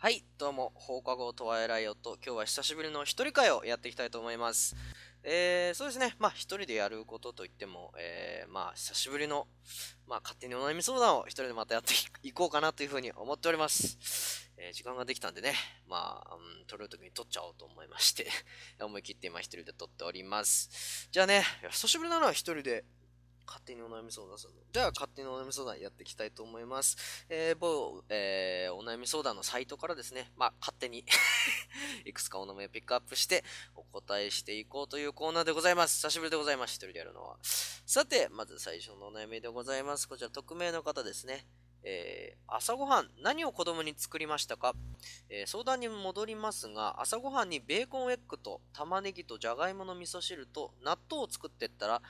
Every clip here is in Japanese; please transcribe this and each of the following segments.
はい、どうも、放課後トワイライオット。今日は久しぶりの一人会をやっていきたいと思います。えー、そうですね。まあ、一人でやることといっても、えー、まあ、久しぶりの、まあ、勝手にお悩み相談を一人でまたやっていこうかなというふうに思っております。えー、時間ができたんでね、まあ、うん、撮るときに撮っちゃおうと思いまして、思い切って今一人で撮っております。じゃあね、久しぶりなのは一人で、勝手にお悩み相談する。じゃあ、勝手にお悩み相談やっていきたいと思います。えー、某、えー、お悩み相談のサイトからですね、まあ、勝手に いくつかお名前をピックアップして、お答えしていこうというコーナーでございます。久しぶりでございます。一人でやるのは。さて、まず最初のお悩みでございます。こちら、匿名の方ですね。えー、朝ごはん、何を子供に作りましたか、えー、相談に戻りますが、朝ごはんにベーコンエッグと玉ねぎとじゃがいもの味噌汁と納豆を作ってったら、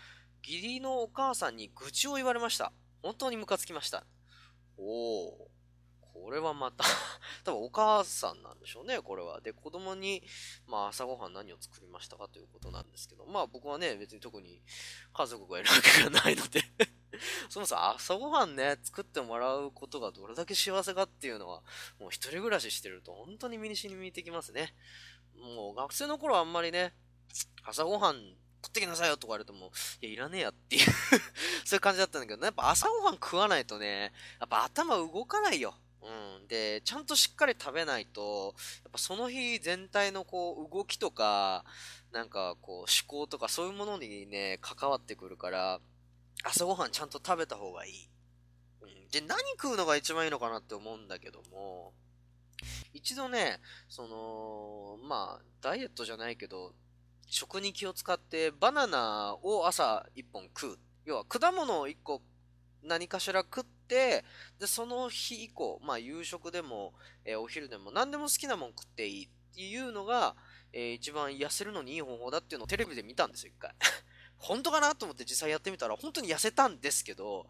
義理のお母さんに愚痴を言われました。本当にムカつきました。おお、これはまた 多分お母さんなんでしょうね、これは。で、子供に、まあ朝ごはん何を作りましたかということなんですけど、まあ僕はね、別に特に家族がいるわけがないので そもそも朝ごはんね、作ってもらうことがどれだけ幸せかっていうのは、もう一人暮らししてると本当に身に染みてきますね。もう学生の頃はあんまりね、朝ごはん食ってきなさいよとか言われても、いや、いらねえやっていう そういう感じだったんだけど、やっぱ朝ごはん食わないとね、やっぱ頭動かないよ。うん。で、ちゃんとしっかり食べないと、やっぱその日全体のこう、動きとか、なんかこう、思考とかそういうものにね、関わってくるから、朝ごはんちゃんと食べた方がいい。うん。で、何食うのが一番いいのかなって思うんだけども、一度ね、その、まあ、ダイエットじゃないけど、食に気を使ってバナナを朝1本食う。要は果物を1個何かしら食って、で、その日以降、まあ夕食でも、えーお昼でも何でも好きなもん食っていいっていうのが、えー一番痩せるのにいい方法だっていうのをテレビで見たんですよ、一回。本当かなと思って実際やってみたら本当に痩せたんですけど、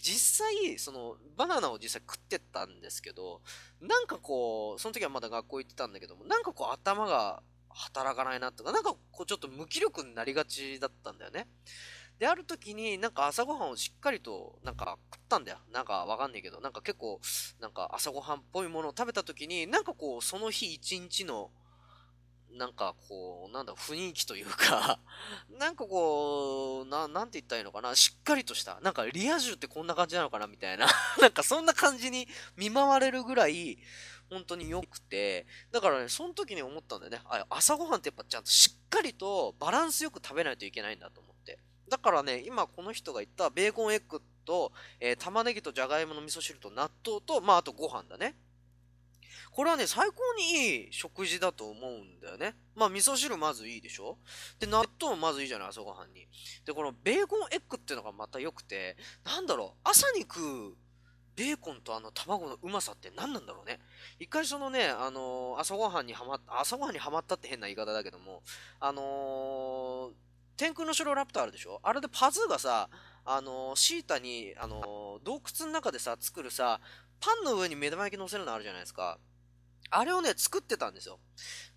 実際、その、バナナを実際食ってたんですけど、なんかこう、その時はまだ学校行ってたんだけども、なんかこう頭が働かないなとか、なんかこうちょっと無気力になりがちだったんだよね。で、ある時になんか朝ごはんをしっかりとなんか食ったんだよ。なんかわかんないけど、なんか結構なんか朝ごはんっぽいものを食べた時に、なんかこうその日一日のなんかこう、なんだ、雰囲気というか、なんかこう、な、なんて言ったらいいのかな、しっかりとした、なんかリア充ってこんな感じなのかなみたいな、なんかそんな感じに見舞われるぐらい、本当に良くて、だからね、その時に思ったんだよね。あ、朝ごはんってやっぱちゃんとしっかりとバランスよく食べないといけないんだと思って。だからね、今この人が言ったベーコンエッグと、えー玉ねぎとじゃがいもの味噌汁と納豆と、まああとご飯だね。これはね、最高にいい食事だと思うんだよね。まあ味噌汁まずいいでしょで、納豆もまずいいじゃない、朝ごはんに。で、このベーコンエッグっていうのがまた良くて、なんだろう、朝に食うベーコンとあの卵のうまさって何なんだろうね。一回そのね、あのー朝ごはんにはまった、朝ごはんにはまったって変な言い方だけども、あのー天空の城ラプターあるでしょ？あれでパズーがさ、あのーシータに、あのー洞窟の中でさ、作るさ、パンの上に目玉焼き乗せるのあるじゃないですか。あれをね、作ってたんですよ。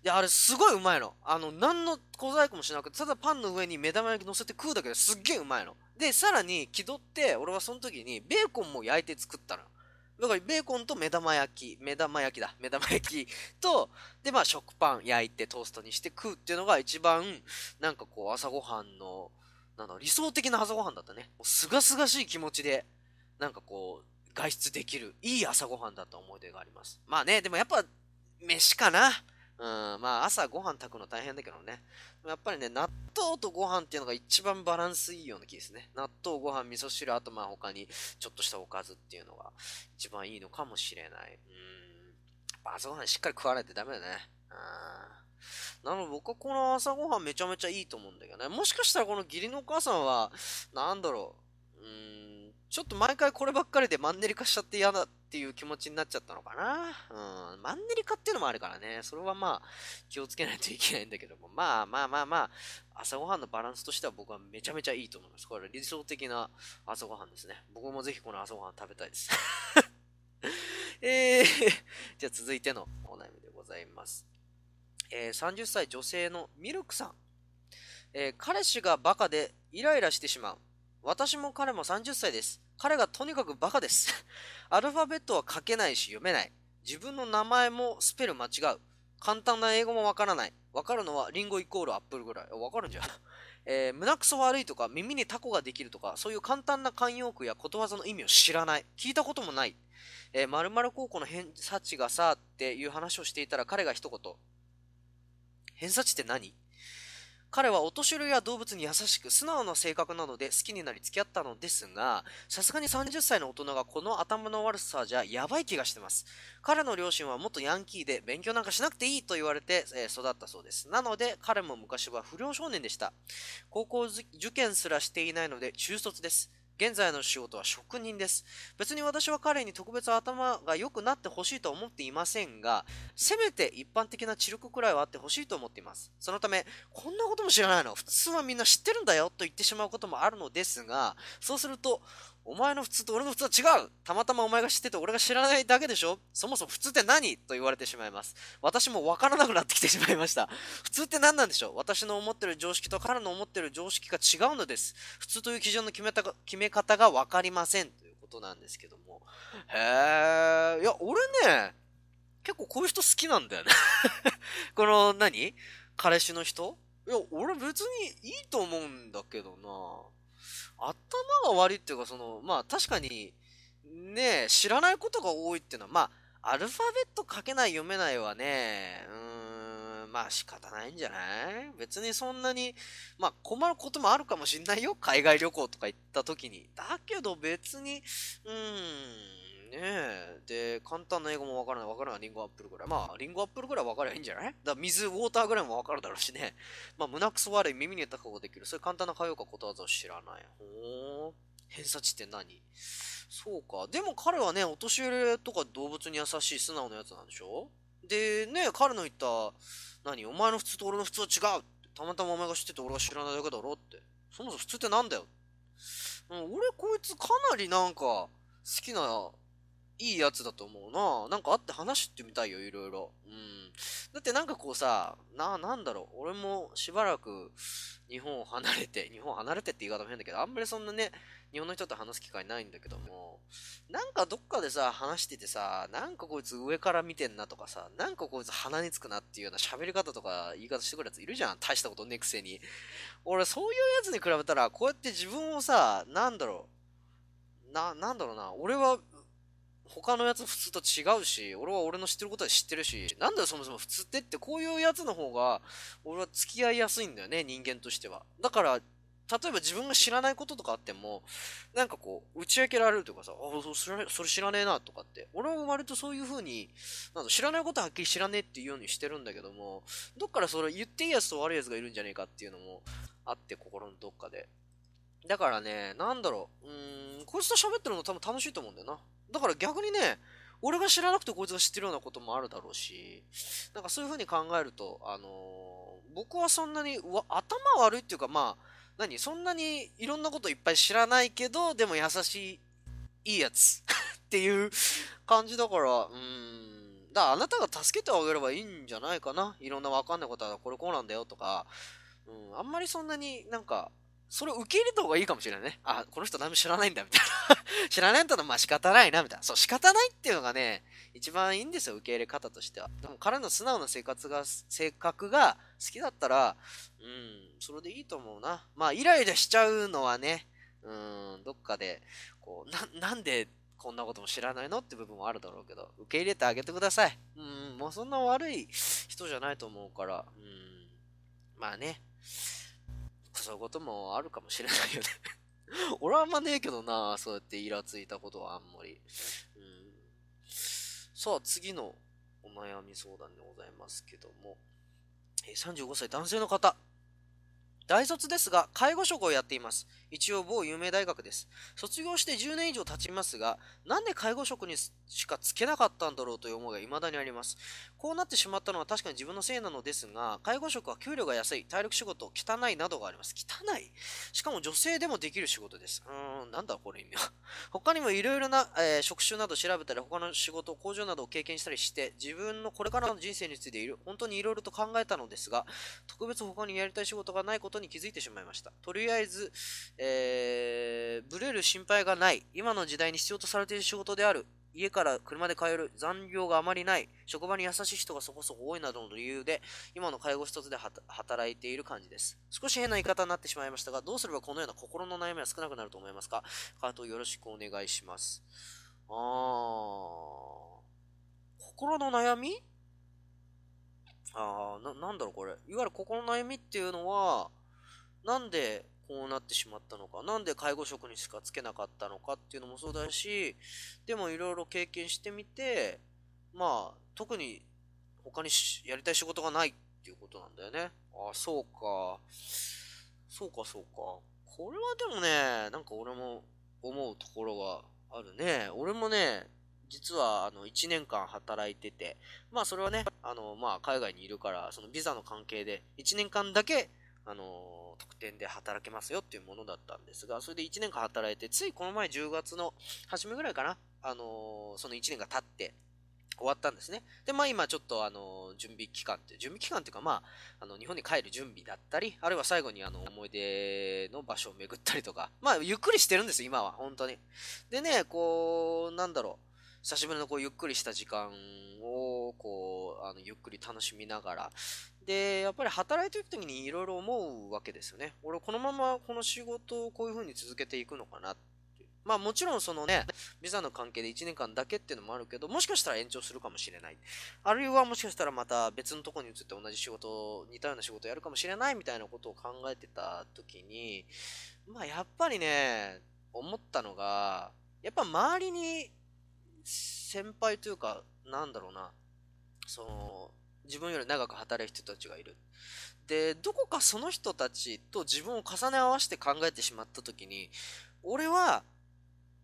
で、あれすごいうまいの。あの、何の小細工もしなくて、ただパンの上に目玉焼き乗せて食うだけですっげえうまいの。で、さらに気取って、俺はその時にベーコンも焼いて作ったの。だからベーコンと目玉焼き、目玉焼きだ、目玉焼きと、で、まあ食パン焼いてトーストにして食うっていうのが一番、なんかこう朝ごはんの、なんだ理想的な朝ごはんだったね。もうすがすがしい気持ちで、なんかこう、外出できる、いい朝ごはんだった思い出があります。まあね、でもやっぱ、飯かな。うん、まあ朝ご飯炊くの大変だけどね。やっぱりね、納豆とご飯っていうのが一番バランスいいような気ですね。納豆、ご飯、味噌汁、あとまあ他にちょっとしたおかずっていうのが一番いいのかもしれない。うん。朝ごはんしっかり食わないとダメだね。うん。なので僕はこの朝ごはんめちゃめちゃいいと思うんだけどね。もしかしたらこの義理のお母さんは、なんだろう。うん、ちょっと毎回こればっかりでマンネリ化しちゃって嫌だっていう気持ちになっちゃったのかな。うん、マンネリ化っていうのもあるからね。それはまあ気をつけないといけないんだけども。まあまあまあまあ、朝ごはんのバランスとしては僕はめちゃめちゃいいと思います。これ理想的な朝ごはんですね。僕もぜひこの朝ごはん食べたいです。えー、じゃあ続いてのお悩みでございます。えー30歳女性のミルクさん。えー彼氏がバカでイライラしてしまう。私も彼も30歳です。彼がとにかくバカです。アルファベットは書けないし読めない。自分の名前もスペル間違う。簡単な英語もわからない。わかるのはリンゴイコールアップルぐらい。わかるんじゃん。えー、胸くそ悪いとか耳にタコができるとか、そういう簡単な慣用句やことわざの意味を知らない。聞いたこともない。えー、〇〇高校の偏差値がさ、っていう話をしていたら彼が一言。偏差値って何？彼はお年寄りや動物に優しく素直な性格なので好きになり付き合ったのですが、さすがに30歳の大人がこの頭の悪さじゃやばい気がしてます。彼の両親は元ヤンキーで勉強なんかしなくていいと言われて、え、育ったそうです。なので彼も昔は不良少年でした。高校受験すらしていないので中卒です。現在の仕事は職人です。別に私は彼に特別頭が良くなってほしいと思っていませんが、せめて一般的な知力くらいはあってほしいと思っています。そのため、こんなことも知らないの？普通はみんな知ってるんだよと言ってしまうこともあるのですが、そうすると、お前の普通と俺の普通は違うたまたまお前が知ってて俺が知らないだけでしょそもそも普通って何？と言われてしまいます。私もわからなくなってきてしまいました。普通って何なんでしょう？私の思ってる常識と彼の思ってる常識が違うのです。普通という基準の決めた決め方がわかりません。ということなんですけども。へえ。いや、俺ね、結構こういう人好きなんだよね この何？彼氏の人？いや、俺別にいいと思うんだけどな。頭が悪いっていうか、その、まあ確かに、ね、知らないことが多いっていうのは、まあ、アルファベット書けない読めないはね、うーん、まあ仕方ないんじゃない？別にそんなに、まあ困ることもあるかもしんないよ。海外旅行とか行った時に。だけど別に、うーん、ねえ。で、簡単な英語もわからない。わからない。リンゴアップルぐらい。まあ、リンゴアップルぐらいわかりゃいいんじゃない？だ水、ウォーターぐらいもわかるだろうしね。まあ、胸くそ悪い。耳に高くできる。そういう簡単な会話かことわざを知らない。ほー。偏差値って何？そうか。でも彼はね、お年寄りとか動物に優しい素直なやつなんでしょ？で、ね、彼の言った、何？お前の普通と俺の普通は違うたまたまお前が知ってて俺は知らないだけだろって。そもそも普通ってなんだよ？うん、俺こいつかなりなんか好きないいやつだと思うな。なんか会って話してみたいよ、いろいろ。うん。だってなんかこうさ、な、なんだろう。俺もしばらく日本を離れて、日本離れてって言い方も変だけど、あんまりそんなね、日本の人と話す機会ないんだけども、なんかどっかでさ、話しててさ、なんかこいつ上から見てんなとかさ、なんかこいつ鼻につくなっていうような喋り方とか言い方してくるやついるじゃん。大したことねくせに。俺そういうやつに比べたら、こうやって自分をさ、なんだろう。な、なんだろうな。俺は他のやつ普通と違うし、俺は俺の知ってることは知ってるし、なんだよそもそも普通ってってこういうやつの方が、俺は付き合いやすいんだよね、人間としては。だから、例えば自分が知らないこととかあっても、なんかこう、打ち明けられるというかさ、あ、それそれ知らねえなとかって、俺は割とそういう風に、なん知らないことははっきり知らねえっていうようにしてるんだけども、どっからそれ言っていいやつと悪いやつがいるんじゃねえかっていうのもあって、心のどっかで。だからね、なんだろう、うーん、こいつと喋ってるの多分楽しいと思うんだよな。だから逆にね、俺が知らなくてこいつが知ってるようなこともあるだろうし、なんかそういう風に考えると、あのー、僕はそんなにうわ、頭悪いっていうか、まあ、何そんなにいろんなこといっぱい知らないけど、でも優しい、いいやつ っていう感じだから、うーん。だからあなたが助けてあげればいいんじゃないかな。いろんなわかんないことはこれこうなんだよとか、うん、あんまりそんなになんか、それを受け入れた方がいいかもしれないね。あ、この人何も知らないんだ、みたいな 知らないんだったらまあ仕方ないな、みたいな。そう、仕方ないっていうのがね、一番いいんですよ、受け入れ方としては。でも彼の素直な生活が、性格が好きだったら、うん、それでいいと思うな。まあ、イライラしちゃうのはね、うん、どっかで、こう、な、なんでこんなことも知らないのって部分もあるだろうけど、受け入れてあげてください。うん、もうそんな悪い人じゃないと思うから、うん、まあね。そういうこともあるかもしれないよね 俺はあんまねえけどな、そうやってイラついたことはあんまり。うん、さあ、次のお悩み相談でございますけども、え35歳男性の方。大卒ですが、介護職をやっています。一応某有名大学です。卒業して10年以上経ちますが、なんで介護職にしかつけなかったんだろうという思いが未だにあります。こうなってしまったのは確かに自分のせいなのですが、介護職は給料が安い、体力仕事、汚いなどがあります。汚いしかも女性でもできる仕事です。うーん、なんだこれ意味は。他にもいろいろな、えー、職種など調べたり、他の仕事、工場などを経験したりして、自分のこれからの人生についている、本当にいろいろと考えたのですが、特別他にやりたい仕事がないことにに気づいてしまいました。とりあえず、えー、ブレる心配がない。今の時代に必要とされている仕事である。家から車で帰る、残業があまりない、職場に優しい人がそこそこ多いなどの理由で、今の介護一つで働いている感じです。少し変な言い方になってしまいましたが、どうすればこのような心の悩みは少なくなると思いますか？カートよろしくお願いします。あー、心の悩み？あー、な、なんだろうこれ。いわゆる心の悩みっていうのは、なんでこうなってしまったのか、なんで介護職にしかつけなかったのかっていうのもそうだし、でもいろいろ経験してみて、まあ、特に他にやりたい仕事がないっていうことなんだよね。ああ、そうか。そうか、そうか。これはでもね、なんか俺も思うところがあるね。俺もね、実はあの1年間働いてて、まあそれはね、あのまあ海外にいるから、そのビザの関係で1年間だけあの特典で働けますよっていうものだったんですが、それで1年間働いて、ついこの前10月の初めぐらいかな、あのその1年が経って終わったんですね。で、まあ今ちょっとあの準備期間って、準備期間っていうかまあ、あの日本に帰る準備だったり、あるいは最後にあの思い出の場所を巡ったりとか、まあゆっくりしてるんです今は、本当に。でね、こう、なんだろう。久しぶりのこうゆっくりした時間をこうあのゆっくり楽しみながら。でやっぱり働いていく時にいろいろ思うわけですよね。俺このままこの仕事をこういう風に続けていくのかなってまあもちろんそのね、ビザの関係で1年間だけっていうのもあるけど、もしかしたら延長するかもしれない。あるいはもしかしたらまた別のとこに移って同じ仕事、似たような仕事をやるかもしれないみたいなことを考えてた時に、まあやっぱりね、思ったのが、やっぱ周りに先輩というか、なんだろうな、その、自分より長く働いる人たちがいる。で、どこかその人たちと自分を重ね合わせて考えてしまった時に、俺は、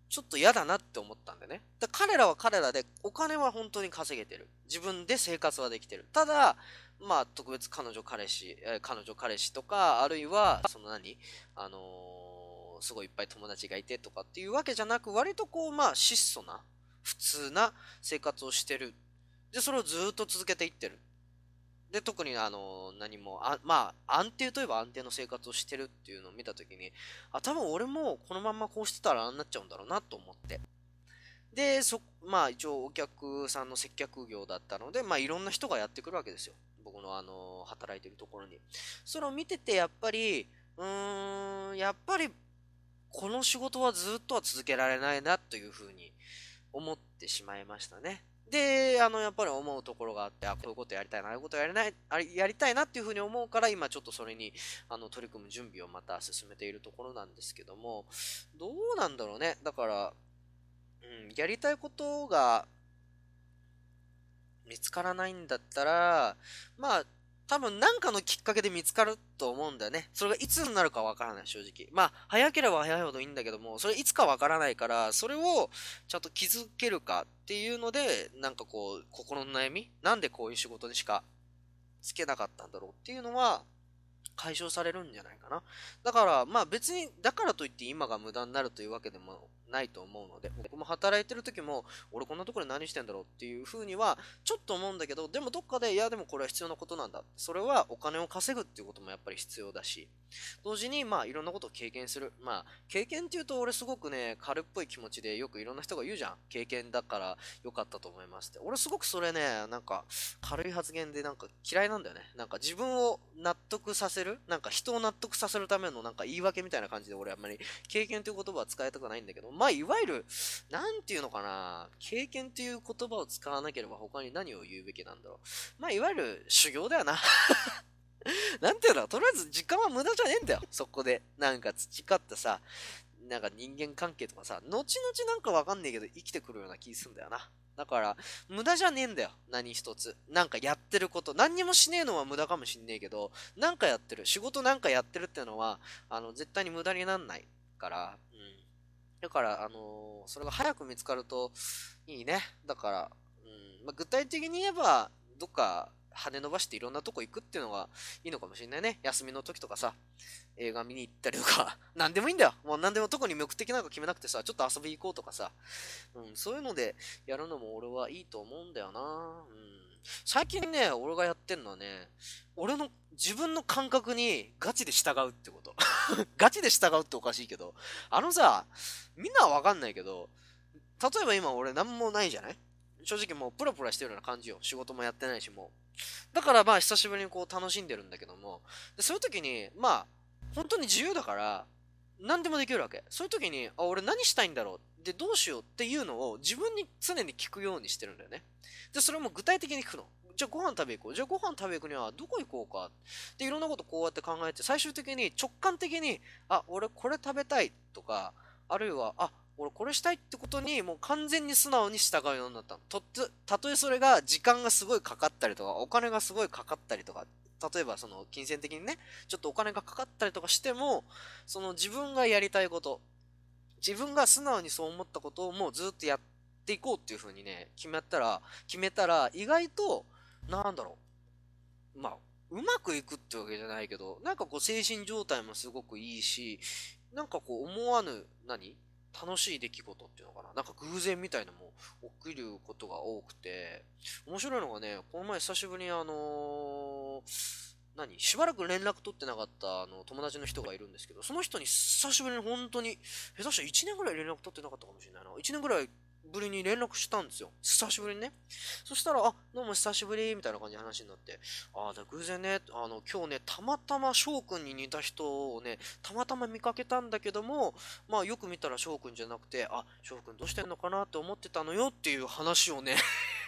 ちょっと嫌だなって思ったんだよね。だ彼らは彼らで、お金は本当に稼げてる。自分で生活はできてる。ただ、まあ、特別彼女彼氏、え彼女彼氏とか、あるいは、その何あのー、すごいいっぱい友達がいてとかっていうわけじゃなく、割とこう、まあ、質素な、普通な生活をしてる。で、それをずっと続けていってる。で、特にあの、何も、あまあ、安定といえば安定の生活をしてるっていうのを見たときに、あ、多分俺もこのまんまこうしてたらあんなっちゃうんだろうなと思って。で、そ、まあ一応お客さんの接客業だったので、まあいろんな人がやってくるわけですよ。僕のあの、働いてるところに。それを見てて、やっぱり、うーん、やっぱり、この仕事はずっとは続けられないなというふうに思ってしまいましたね。で、あの、やっぱり思うところがあって、あ、こういうことやりたいな、ああいうことやりない、あやりたいなっていうふうに思うから、今ちょっとそれに、あの、取り組む準備をまた進めているところなんですけども、どうなんだろうね。だから、うん、やりたいことが見つからないんだったら、まあ、多分何かのきっかけで見つかると思うんだよね。それがいつになるかわからない、正直。まあ、早ければ早いほどいいんだけども、それいつかわからないから、それをちゃんと気づけるかっていうので、なんかこう、心の悩みなんでこういう仕事にしかつけなかったんだろうっていうのは、解消されるんじゃないかな。だから、まあ別に、だからといって今が無駄になるというわけでもないと思うので、僕も働いてる時も、俺こんなところで何してんだろうっていう風には、ちょっと思うんだけど、でもどっかで、いやでもこれは必要なことなんだ。それはお金を稼ぐっていうこともやっぱり必要だし、同時に、まあいろんなことを経験する。まあ、経験っていうと俺すごくね、軽っぽい気持ちでよくいろんな人が言うじゃん。経験だから良かったと思いますって。俺すごくそれね、なんか軽い発言でなんか嫌いなんだよね。なんか自分を納得させるなんか人を納得させるためのなんか言い訳みたいな感じで俺あんまり経験という言葉は使いたくないんだけど、まあいわゆる、なんていうのかな、経験という言葉を使わなければ他に何を言うべきなんだろう。まあいわゆる修行だよな。なんていうのとりあえず時間は無駄じゃねえんだよ。そこで。なんか培ったさ、なんか人間関係とかさ、後々なんかわかんねえけど生きてくるような気すんだよな。だから、無駄じゃねえんだよ。何一つ。なんかやってること。何にもしねえのは無駄かもしんねえけど、なんかやってる。仕事なんかやってるっていうのは、あの、絶対に無駄になんないから、うん。だから、あのー、それが早く見つかるといいね。だから、うん。まあ、具体的に言えば、どっか羽伸ばしていろんなとこ行くっていうのがいいのかもしれないね。休みの時とかさ、映画見に行ったりとか、何でもいいんだよ。もう何でも特に目的なんか決めなくてさ、ちょっと遊び行こうとかさ、うん、そういうのでやるのも俺はいいと思うんだよな。うん。最近ね、俺がやってんのはね、俺の自分の感覚にガチで従うってこと。ガチで従うっておかしいけど、あのさ、みんなはわかんないけど、例えば今俺何もないじゃない？正直もうプラプラしてるような感じよ。仕事もやってないしもう。だからまあ久しぶりにこう楽しんでるんだけども、でそういう時に、まあ、本当に自由だから、何でもできるわけ。そういう時に、あ、俺何したいんだろう？で、どうしようっていうのを自分に常に聞くようにしてるんだよね。で、それも具体的に聞くの。じゃあご飯食べ行こう。じゃあご飯食べ行くにはどこ行こうか？で、いろんなことこうやって考えて、最終的に直感的に、あ、俺これ食べたいとか、あるいは、あ、俺これしたいってことにもう完全に素直に従うようになったの。とたとえそれが時間がすごいかかったりとか、お金がすごいかかったりとか、例えばその金銭的にね、ちょっとお金がかかったりとかしても、その自分がやりたいこと、自分が素直にそう思ったことをもうずっとやっていこうっていう風にね、決めたら、決めたら意外と、なんだろう。まあ、うまくいくってわけじゃないけど、なんかこう精神状態もすごくいいし、なんかこう思わぬ、何？楽しい出来事っていうのかな？なんか偶然みたいなのも起きることが多くて、面白いのがね、この前久しぶりにあのー、何？しばらく連絡取ってなかったあの友達の人がいるんですけど、その人に久しぶりに本当に、下手したら1年ぐらい連絡取ってなかったかもしれないな。1年ぐらいぶりに連絡したんですよ。久しぶりにね。そしたら、あ、どうも久しぶり、みたいな感じの話になって、ああ、偶然ね、あの、今日ね、たまたま翔くんに似た人をね、たまたま見かけたんだけども、まあよく見たら翔くんじゃなくて、あ、翔くんどうしてんのかなって思ってたのよっていう話をね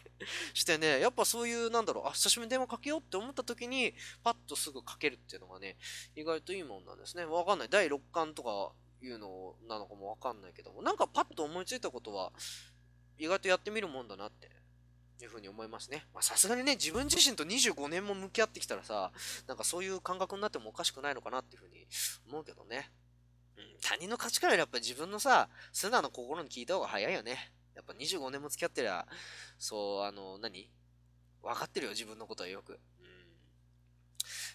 してね、やっぱそういう、なんだろう、あ、久しぶりに電話かけようって思った時に、パッとすぐかけるっていうのがね、意外といいもんなんですね。わかんない。第6巻とかいうのなのかもわかんないけども、なんかパッと思いついたことは、意外とやってみるもんだなっていうふうに思いますね。まさすがにね、自分自身と25年も向き合ってきたらさ、なんかそういう感覚になってもおかしくないのかなっていうふうに思うけどね。うん、他人の価値観よりやっぱり自分のさ、素直な心に聞いた方が早いよね。やっぱ25年も付き合ってりゃ、そう、あの、何？分かってるよ、自分のことはよく。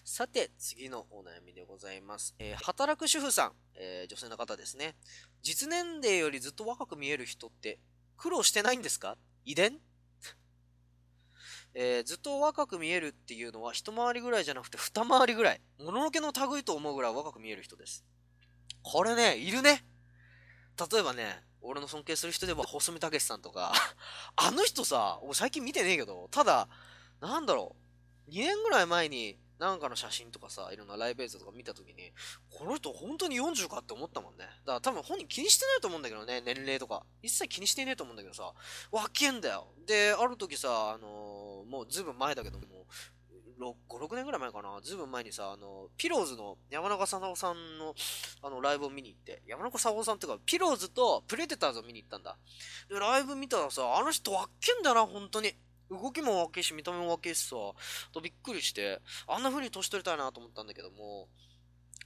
さて、次のお悩みでございます。えー、働く主婦さん、えー、女性の方ですね。実年齢よりずっと若く見える人って苦労してないんですか？遺伝？えー、ずっと若く見えるっていうのは一回りぐらいじゃなくて二回りぐらい。もののけの類と思うぐらい若く見える人です。これね、いるね。例えばね、俺の尊敬する人では細見武さんとか、あの人さ、俺最近見てねえけど、ただ、なんだろう、2年ぐらい前になんかの写真とかさ、いろんなライブ映像とか見たときに、この人本当に40かって思ったもんね。だから多分本人気にしてないと思うんだけどね、年齢とか。一切気にしてねえと思うんだけどさ、わけんだよ。で、ある時さ、あのー、もうずいぶん前だけども、5、6年ぐらい前かな、ずいぶん前にさ、あの、ピローズの山中さなおさんの、あの、ライブを見に行って、山中さなおさんっていうか、ピローズとプレデターズを見に行ったんだ。で、ライブ見たらさ、あの人わっけんだな、本当に。動きも若いし、見た目も若いしさ、とびっくりして、あんな風に年取りたいなと思ったんだけども、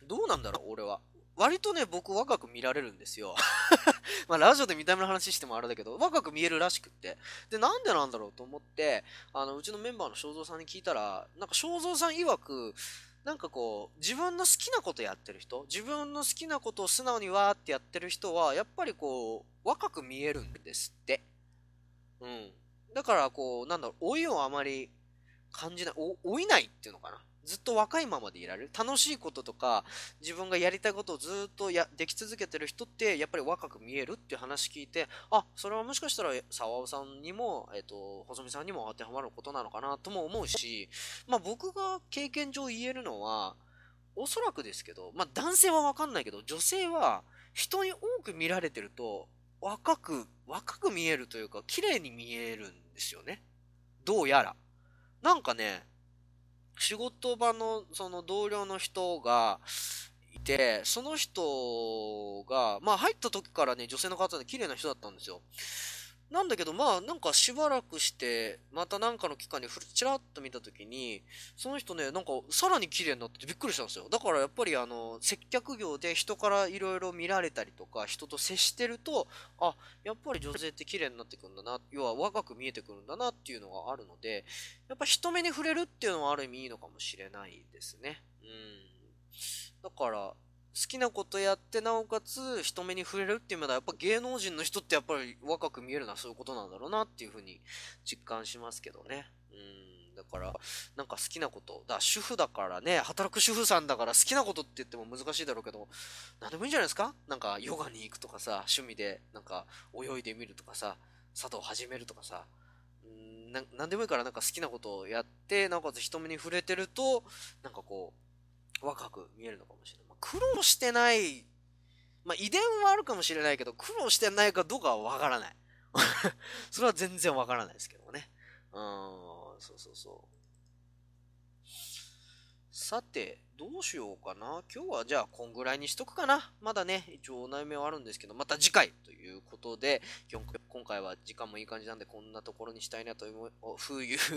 どうなんだろう、俺は。割とね、僕若く見られるんですよ。まあ、ラジオで見た目の話してもあれだけど、若く見えるらしくって。で、なんでなんだろうと思って、あの、うちのメンバーの正蔵さんに聞いたら、なんか正蔵さん曰く、なんかこう、自分の好きなことやってる人、自分の好きなことを素直にわーってやってる人は、やっぱりこう、若く見えるんですって。うん。だからこう、なんだろう、老いをあまり感じない、老いないっていうのかな。ずっと若いままでいられる。楽しいこととか、自分がやりたいことをずっとやでき続けてる人って、やっぱり若く見えるっていう話聞いて、あ、それはもしかしたら沢尾さんにも、えっ、ー、と、細見さんにも当てはまることなのかなとも思うし、まあ僕が経験上言えるのは、おそらくですけど、まあ男性はわかんないけど、女性は人に多く見られてると、若く、若く見えるというか、綺麗に見えるんですよね。どうやら。なんかね、仕事場のその同僚の人がいて、その人が、まあ入った時からね、女性の方で綺麗な人だったんですよ。なんだけど、まあ、なんかしばらくして、またなんかの期間にふるちらっと見たときに、その人ね、なんかさらに綺麗になっててびっくりしたんですよ。だからやっぱりあの、接客業で人からいろいろ見られたりとか、人と接してると、あ、やっぱり女性って綺麗になってくるんだな、要は若く見えてくるんだなっていうのがあるので、やっぱ人目に触れるっていうのはある意味いいのかもしれないですね。うん。だから、好きなことやってなおかつ人目に触れるっていう意味ではやっぱ芸能人の人ってやっぱり若く見えるのはそういうことなんだろうなっていうふうに実感しますけどね。うん。だから、なんか好きなこと、だ主婦だからね、働く主婦さんだから好きなことって言っても難しいだろうけど、なんでもいいんじゃないですか？なんかヨガに行くとかさ、趣味でなんか泳いでみるとかさ、茶道始めるとかさ、んななんでもいいからなんか好きなことをやって、なおかつ人目に触れてると、なんかこう、若く見えるのかもしれない。まあ、苦労してない、まあ遺伝はあるかもしれないけど、苦労してないかどうかはわからない。それは全然わからないですけどね。うん、そうそうそう。さて、どうしようかな。今日はじゃあ、こんぐらいにしとくかな。まだね、一応お悩みはあるんですけど、また次回ということで、今回は時間もいい感じなんで、こんなところにしたいなという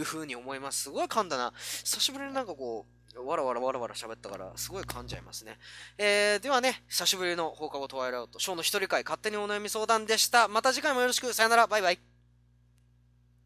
ふうに思います。すごい噛んだな。久しぶりになんかこう、わらわらわらわら喋ったから、すごい噛んじゃいますね。えー、ではね、久しぶりの放課後トワイライト、ショーの一人会、勝手にお悩み相談でした。また次回もよろしく。さよなら。バイバイ。